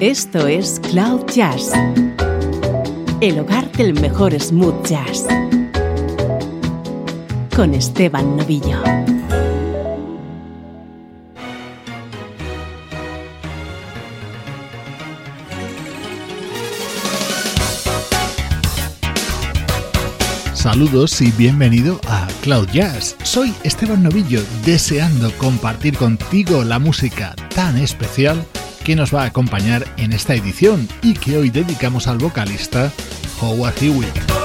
Esto es Cloud Jazz, el hogar del mejor smooth jazz, con Esteban Novillo. Saludos y bienvenido a Cloud Jazz. Soy Esteban Novillo, deseando compartir contigo la música tan especial que nos va a acompañar en esta edición y que hoy dedicamos al vocalista Howard Hewitt.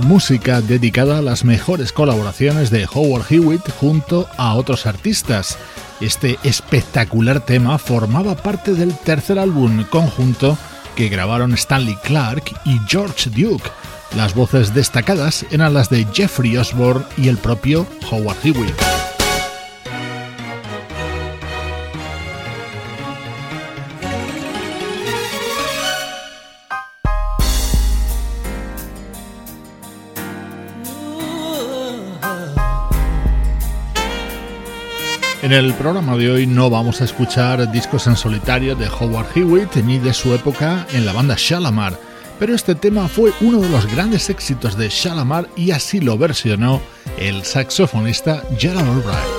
Música dedicada a las mejores colaboraciones de Howard Hewitt junto a otros artistas. Este espectacular tema formaba parte del tercer álbum conjunto que grabaron Stanley Clark y George Duke, Las voces destacadas eran las de Jeffrey Osborne y el propio Howard Hewitt. En el programa de hoy no vamos a escuchar discos en solitario de Howard Hewitt ni de su época en la banda Shalamar, pero este tema fue uno de los grandes éxitos de Shalamar y así lo versionó el saxofonista Gerald Albright.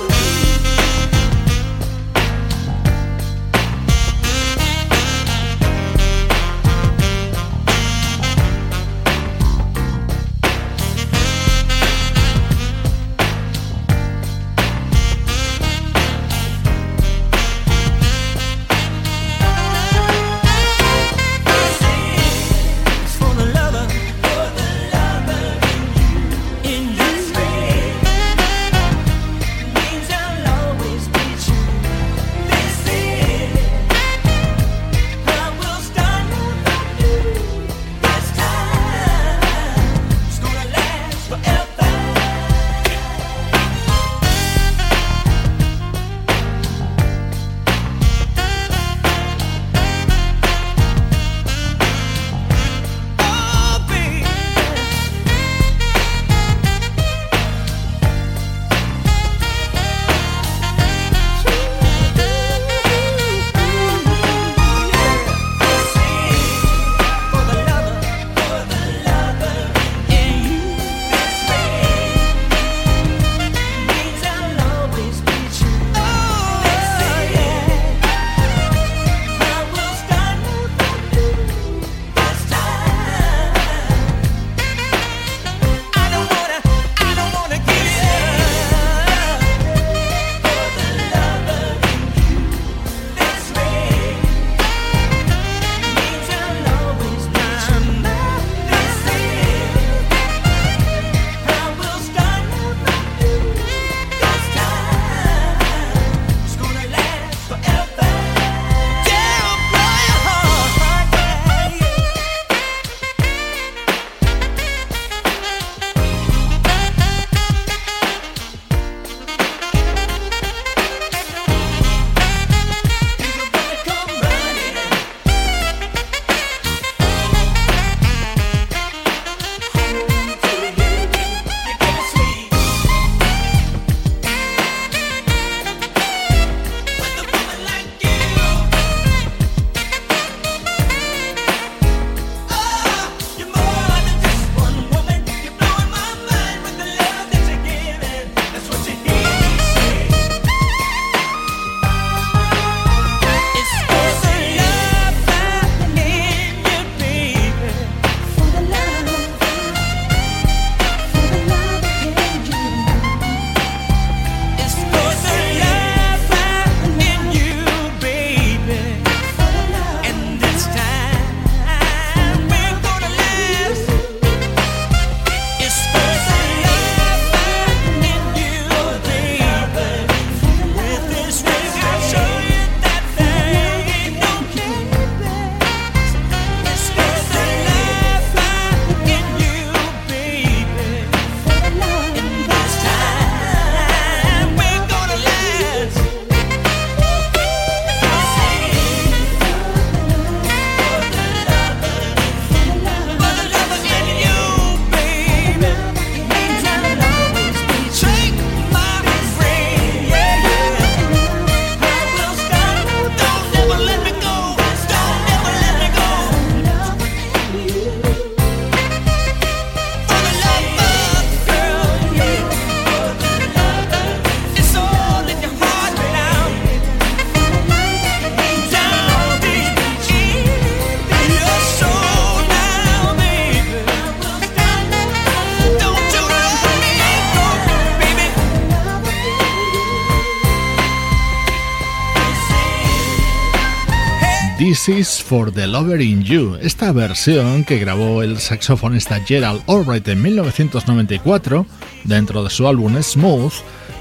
For the Lover in You, esta versión que grabó el saxofonista Gerald Albright en 1994 dentro de su álbum Smooth,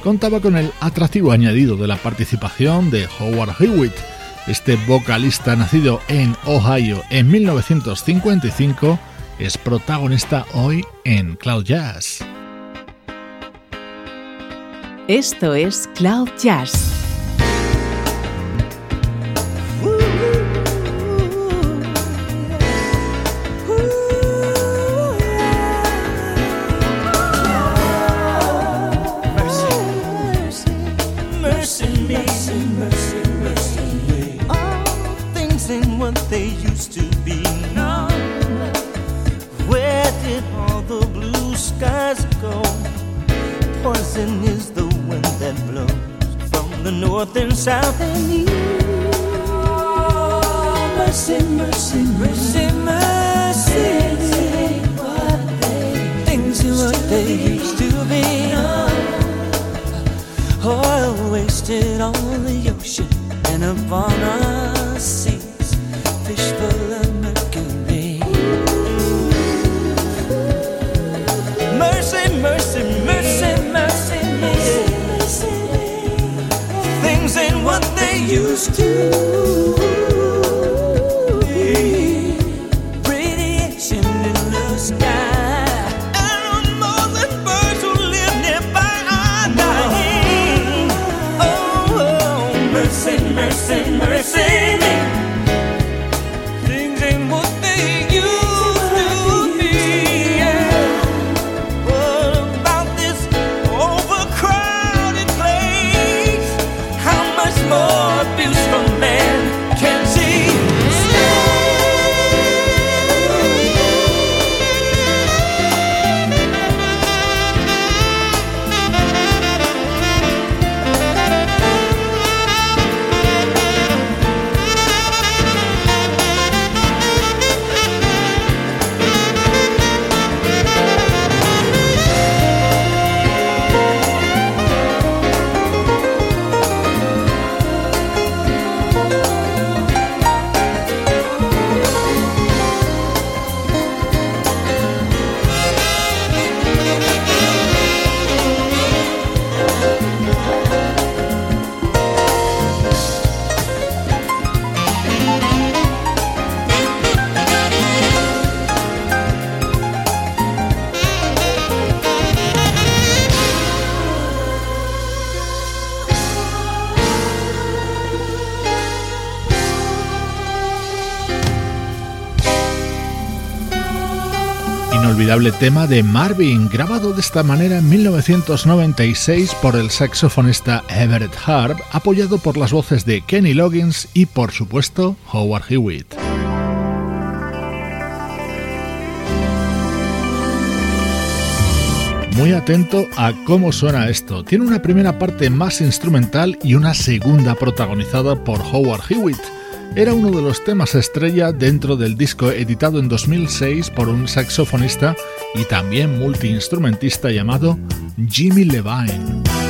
contaba con el atractivo añadido de la participación de Howard Hewitt, este vocalista nacido en Ohio en 1955 es protagonista hoy en Cloud Jazz. Esto es Cloud Jazz Fish full of mercury. Mercy, mercy, mercy, mercy, mercy things ain't what they used to. Tema de Marvin, grabado de esta manera en 1996 por el saxofonista Everett Harp, apoyado por las voces de Kenny Loggins y por supuesto Howard Hewitt. Muy atento a cómo suena esto. Tiene una primera parte más instrumental y una segunda protagonizada por Howard Hewitt era uno de los temas estrella dentro del disco editado en 2006 por un saxofonista y también multiinstrumentista llamado Jimmy Levine.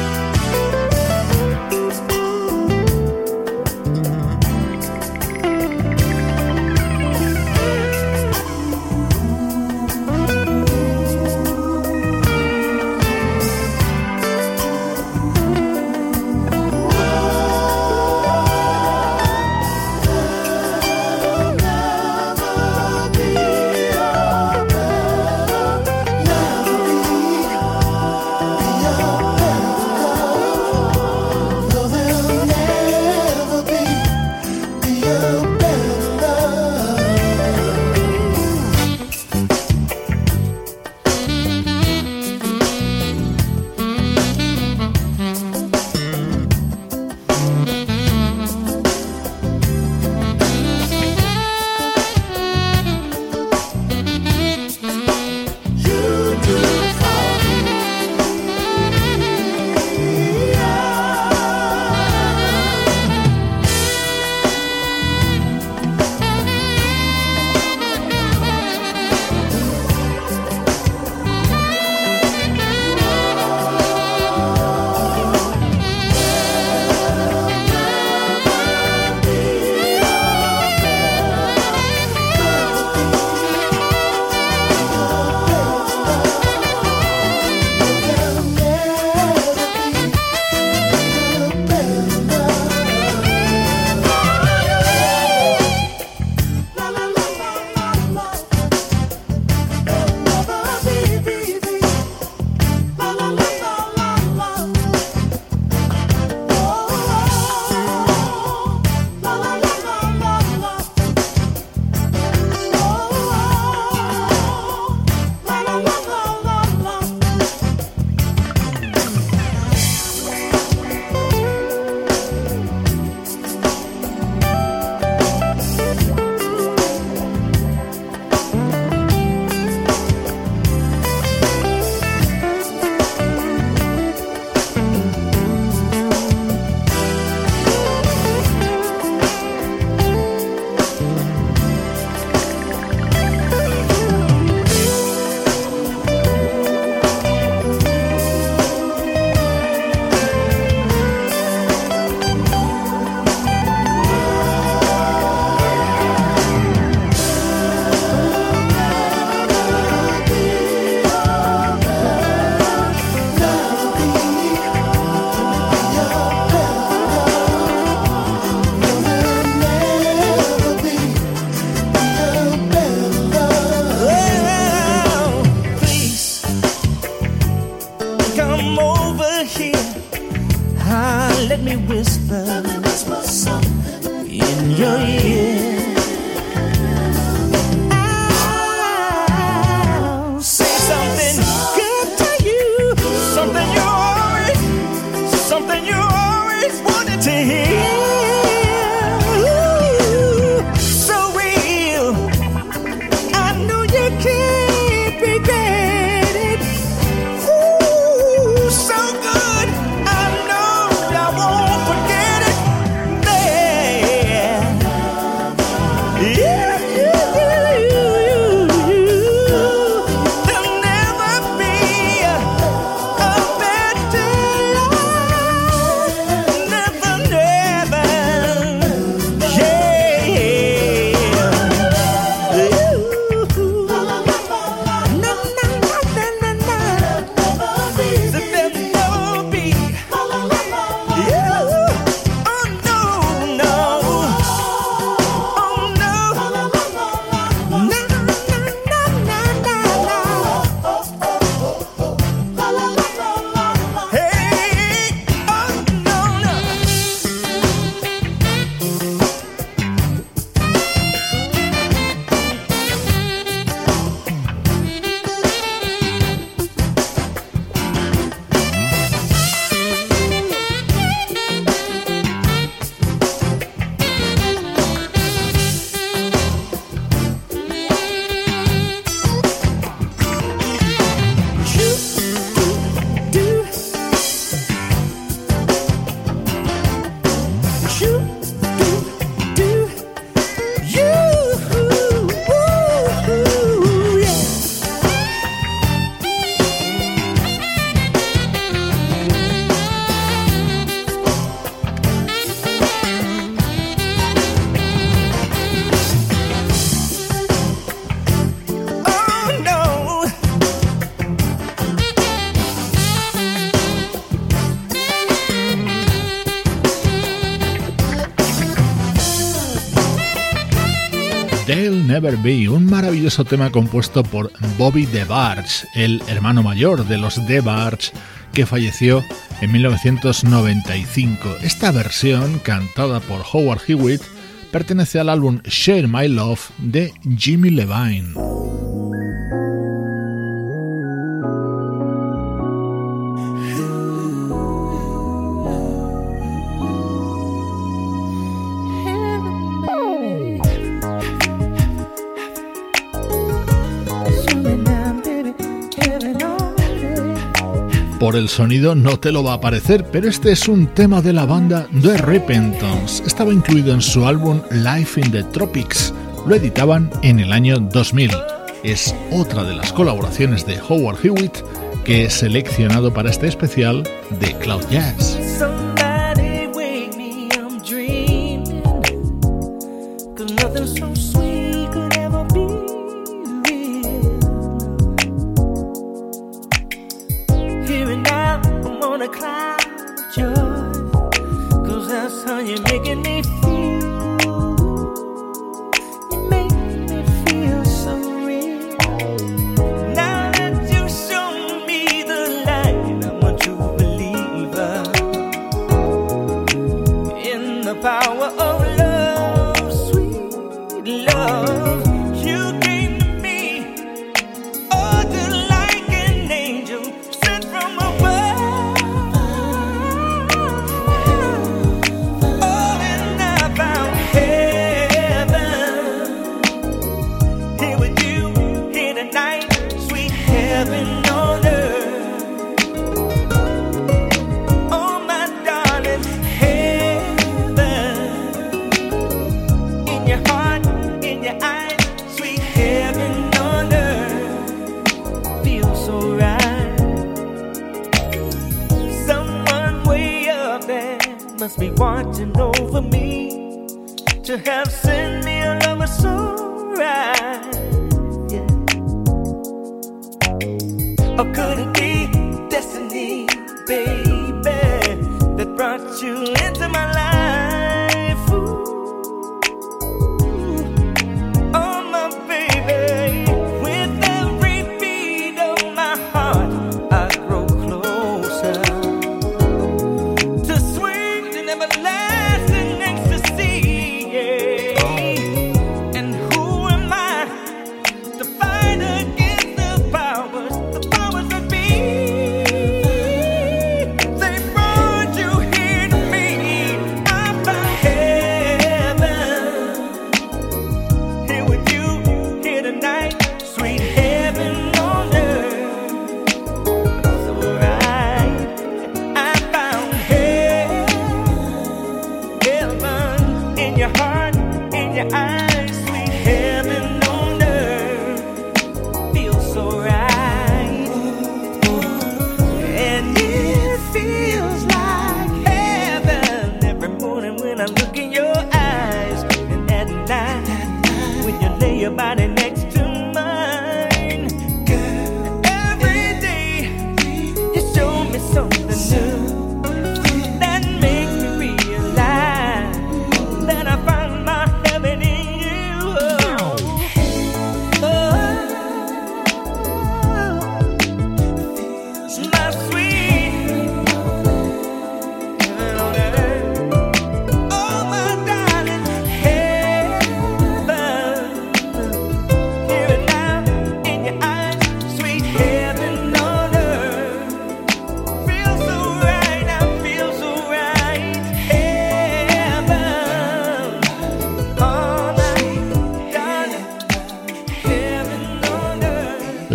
let me whisper, let me whisper in your ear. Never Be, un maravilloso tema compuesto por Bobby DeBarge, el hermano mayor de los DeBarge que falleció en 1995. Esta versión, cantada por Howard Hewitt, pertenece al álbum Share My Love de Jimmy Levine. Por el sonido no te lo va a parecer, pero este es un tema de la banda The Repentance. Estaba incluido en su álbum Life in the Tropics. Lo editaban en el año 2000. Es otra de las colaboraciones de Howard Hewitt que he seleccionado para este especial de Cloud Jazz.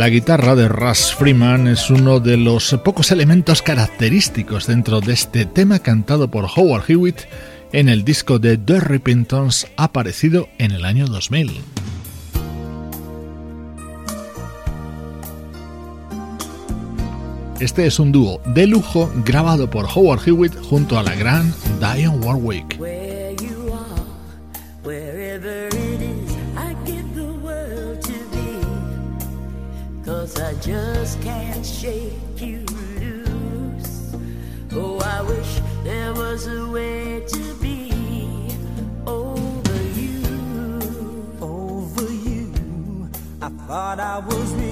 La guitarra de Russ Freeman es uno de los pocos elementos característicos dentro de este tema cantado por Howard Hewitt en el disco de The Repentance aparecido en el año 2000. Este es un dúo de lujo grabado por Howard Hewitt junto a la gran Diane Warwick. thought I was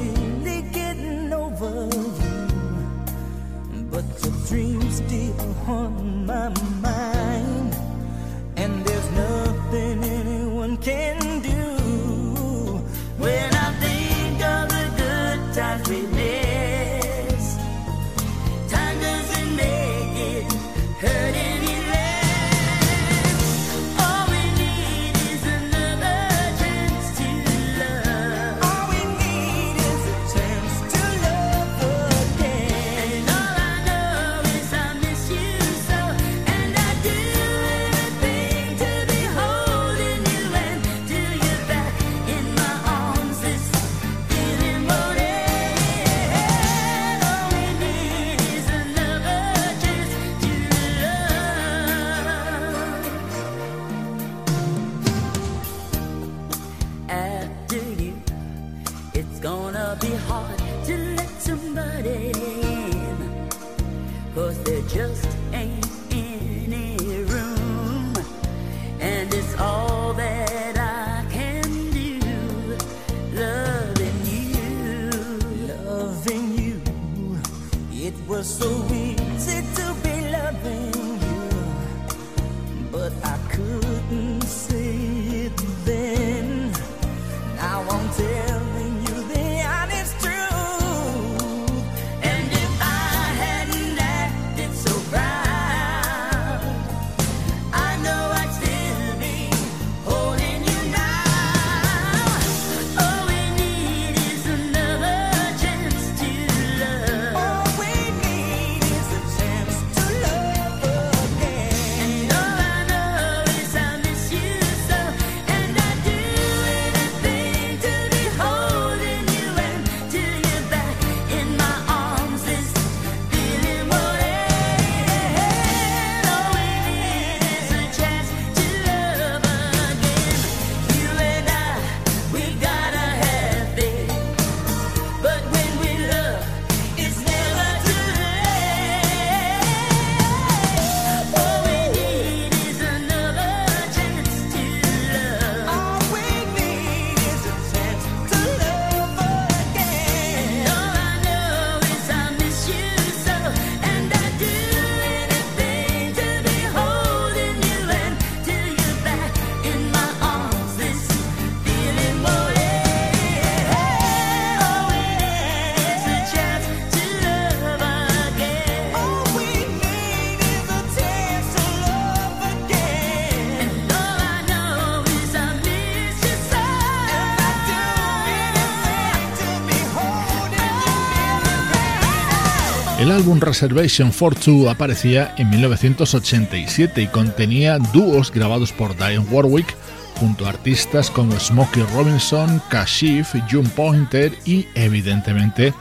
álbum Reservation for Two aparecía en 1987 y contenía dúos grabados por Diane Warwick junto a artistas como Smokey Robinson, Kashif, June Pointer y, evidentemente,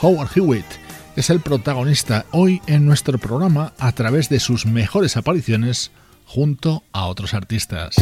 Howard Hewitt. Es el protagonista hoy en nuestro programa a través de sus mejores apariciones junto a otros artistas.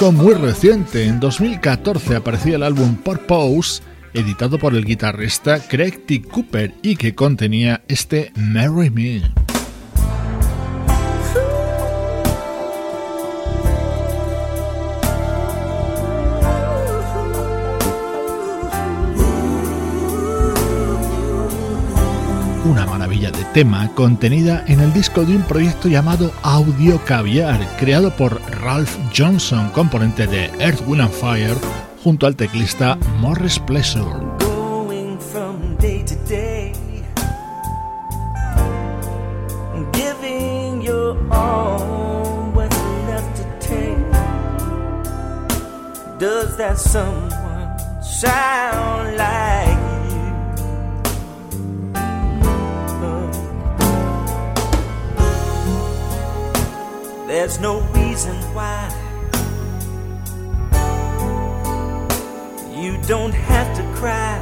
Muy reciente. En 2014 aparecía el álbum Purpose, editado por el guitarrista Craig T. Cooper y que contenía este Marry Me. una maravilla de tema contenida en el disco de un proyecto llamado Audio Caviar, creado por Ralph Johnson, componente de Earth, Wind and Fire, junto al teclista Morris Pleasure. There's no reason why you don't have to cry.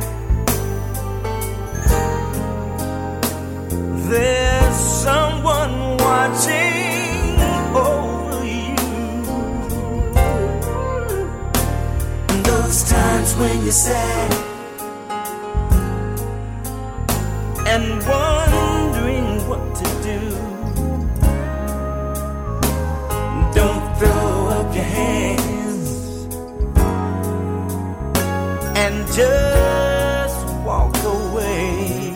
There's someone watching over you. Those times when you're sad and wondering your hands and just walk away.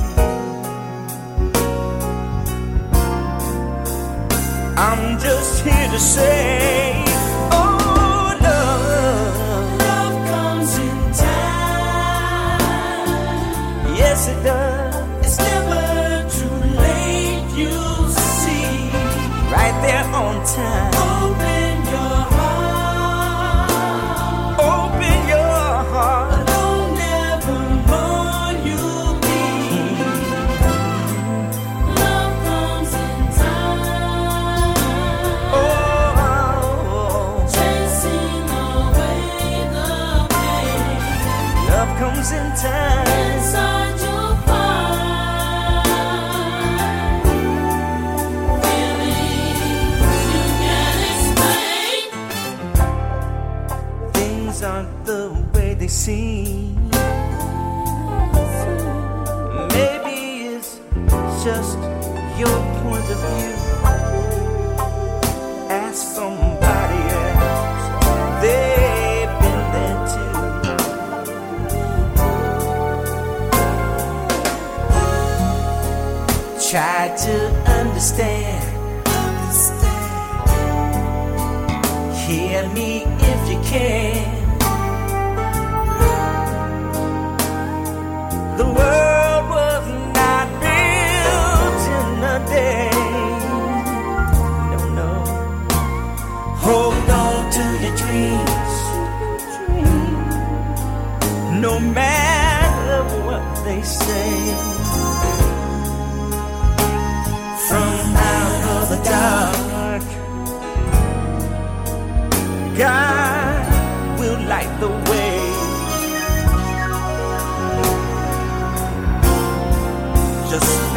I'm just here to say, Try to understand. understand. Hear me if you can.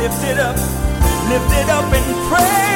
lift it up, lift it up and pray.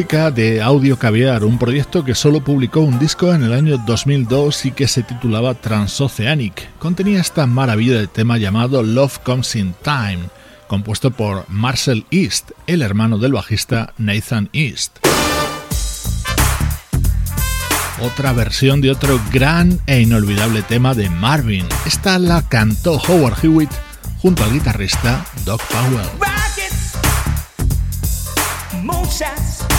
música de Audio Caviar, un proyecto que solo publicó un disco en el año 2002 y que se titulaba Transoceanic. Contenía esta maravilla de tema llamado Love Comes in Time, compuesto por Marcel East, el hermano del bajista Nathan East. Otra versión de otro gran e inolvidable tema de Marvin. Esta la cantó Howard Hewitt junto al guitarrista Doc Powell. moonshots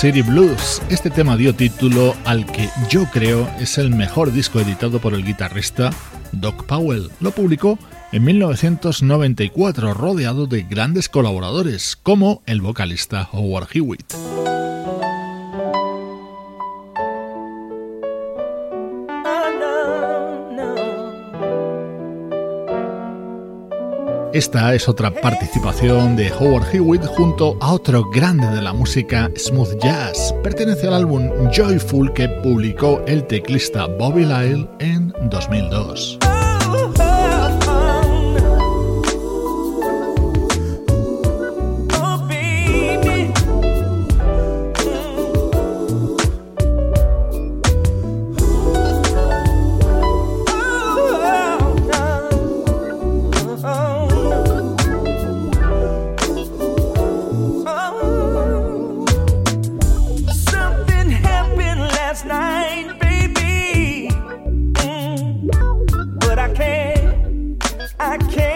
City Blues. Este tema dio título al que yo creo es el mejor disco editado por el guitarrista Doc Powell. Lo publicó en 1994 rodeado de grandes colaboradores como el vocalista Howard Hewitt. Esta es otra participación de Howard Hewitt junto a otro grande de la música smooth jazz. Pertenece al álbum Joyful que publicó el teclista Bobby Lyle en 2002. I can't.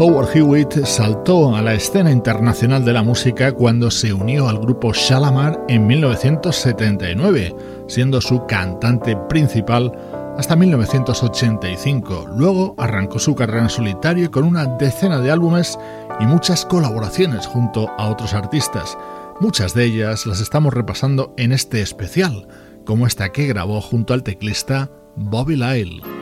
Howard Hewitt saltó a la escena internacional de la música cuando se unió al grupo Shalamar en 1979, siendo su cantante principal hasta 1985. Luego arrancó su carrera en solitario con una decena de álbumes y muchas colaboraciones junto a otros artistas. Muchas de ellas las estamos repasando en este especial, como esta que grabó junto al teclista Bobby Lyle.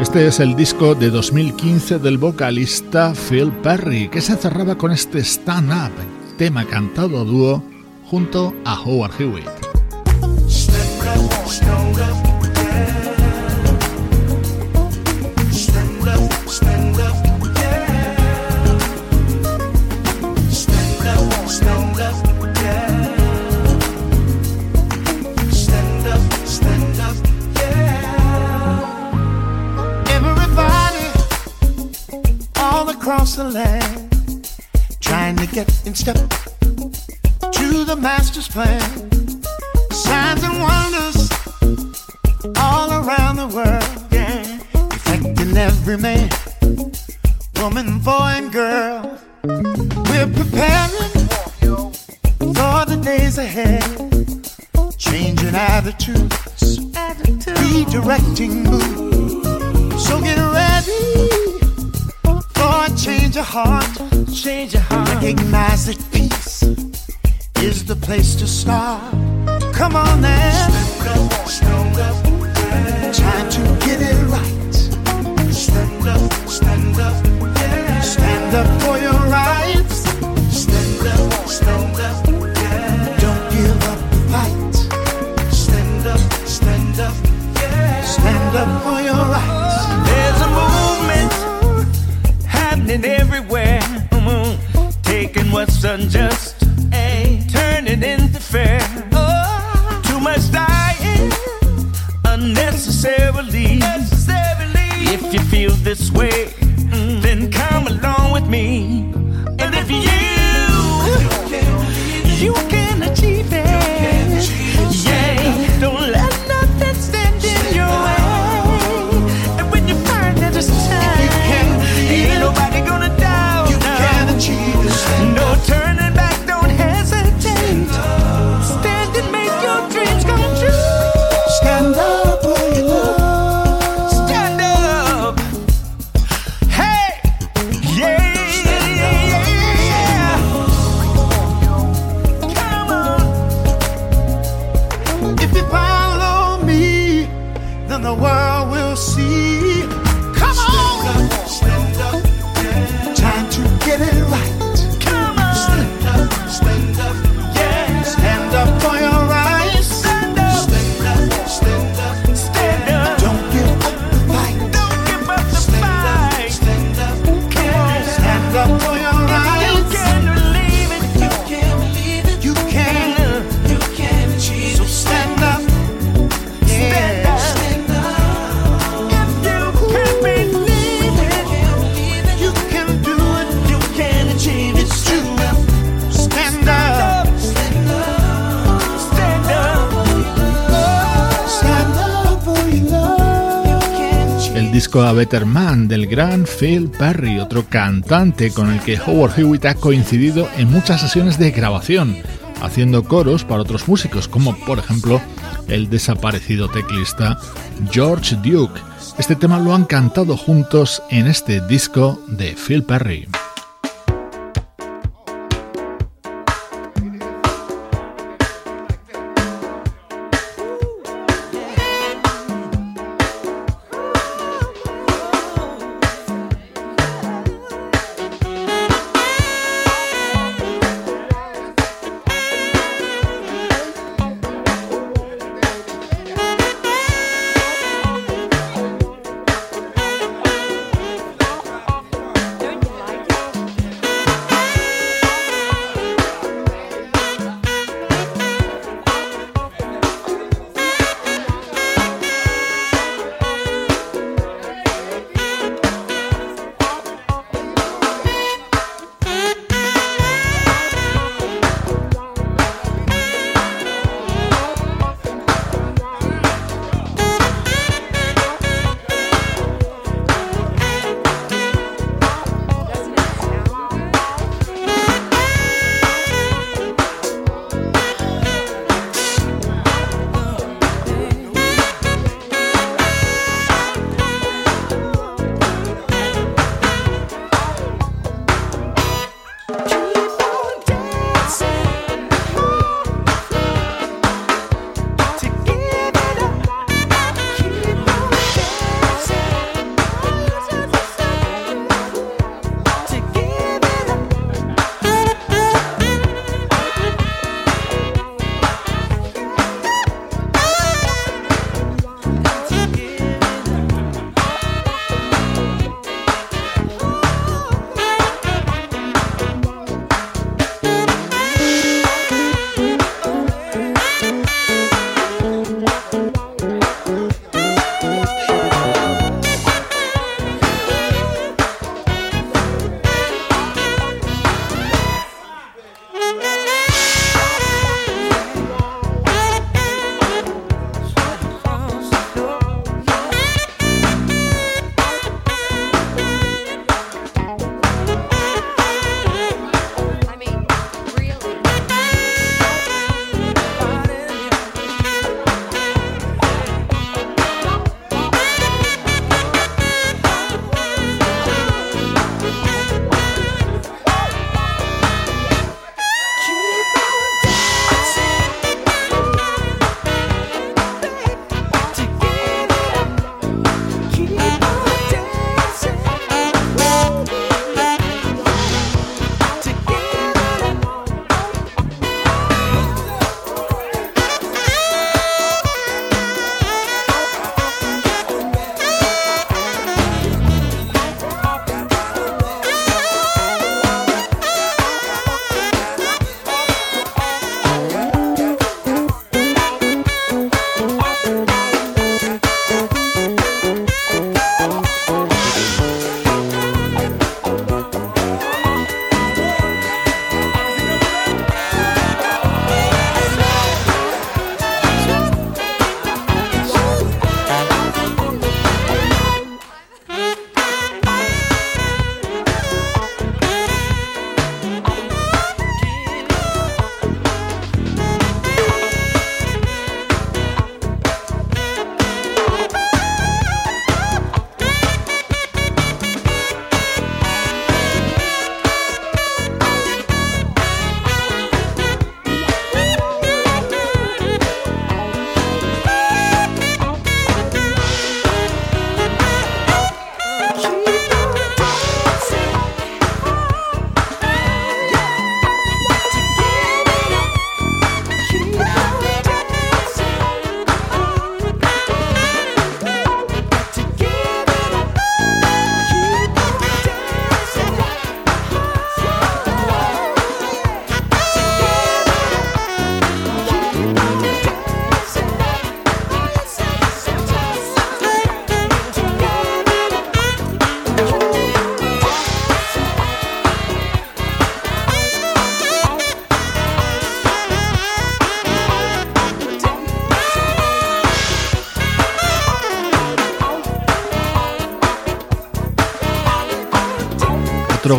Este es el disco de 2015 del vocalista Phil Perry, que se cerraba con este Stand Up, tema cantado a dúo junto a Howard Hewitt. just plan. you feel this way, mm, then come along with me. And if you, you Better del gran Phil Perry, otro cantante con el que Howard Hewitt ha coincidido en muchas sesiones de grabación, haciendo coros para otros músicos, como por ejemplo el desaparecido teclista George Duke. Este tema lo han cantado juntos en este disco de Phil Perry.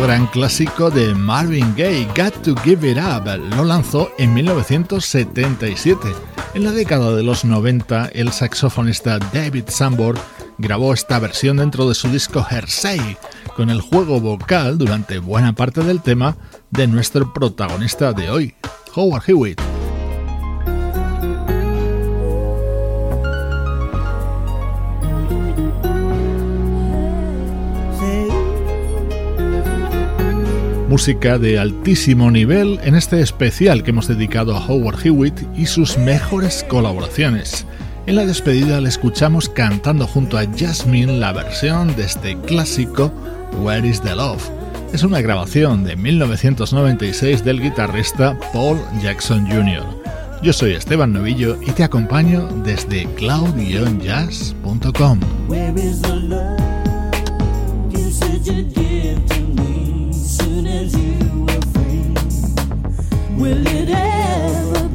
Gran clásico de Marvin Gaye, Got to Give It Up. Lo lanzó en 1977. En la década de los 90, el saxofonista David Sanborn grabó esta versión dentro de su disco Hersey, con el juego vocal durante buena parte del tema de nuestro protagonista de hoy, Howard Hewitt. Música de altísimo nivel en este especial que hemos dedicado a Howard Hewitt y sus mejores colaboraciones. En la despedida le escuchamos cantando junto a Jasmine la versión de este clásico Where is the Love. Es una grabación de 1996 del guitarrista Paul Jackson Jr. Yo soy Esteban Novillo y te acompaño desde cloud-jazz.com. Will it ever